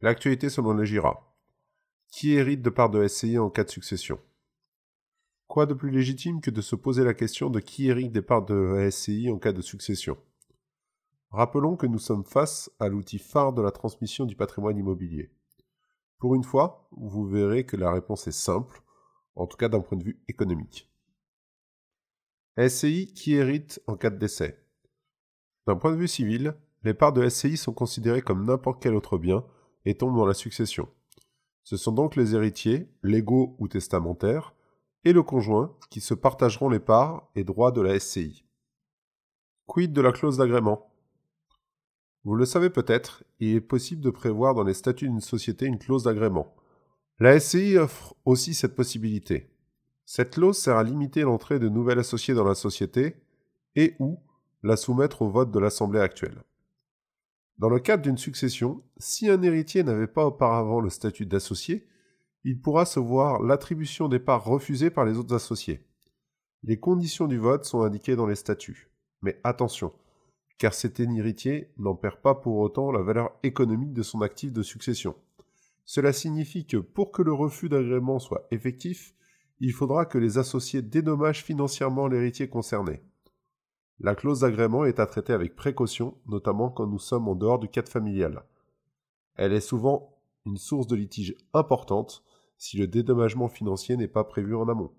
L'actualité selon le GIRA. Qui hérite de part de SCI en cas de succession? Quoi de plus légitime que de se poser la question de qui hérite des parts de SCI en cas de succession? Rappelons que nous sommes face à l'outil phare de la transmission du patrimoine immobilier. Pour une fois, vous verrez que la réponse est simple, en tout cas d'un point de vue économique. SCI qui hérite en cas de décès? D'un point de vue civil, les parts de SCI sont considérées comme n'importe quel autre bien et tombent dans la succession. Ce sont donc les héritiers, légaux ou testamentaires, et le conjoint qui se partageront les parts et droits de la SCI. Quid de la clause d'agrément? Vous le savez peut-être, il est possible de prévoir dans les statuts d'une société une clause d'agrément. La SCI offre aussi cette possibilité. Cette clause sert à limiter l'entrée de nouvelles associés dans la société et ou la soumettre au vote de l'Assemblée actuelle. Dans le cadre d'une succession, si un héritier n'avait pas auparavant le statut d'associé, il pourra se voir l'attribution des parts refusée par les autres associés. Les conditions du vote sont indiquées dans les statuts. Mais attention, car cet héritier n'en perd pas pour autant la valeur économique de son actif de succession. Cela signifie que pour que le refus d'agrément soit effectif, il faudra que les associés dédommagent financièrement l'héritier concerné. La clause d'agrément est à traiter avec précaution, notamment quand nous sommes en dehors du cadre familial. Elle est souvent une source de litige importante si le dédommagement financier n'est pas prévu en amont.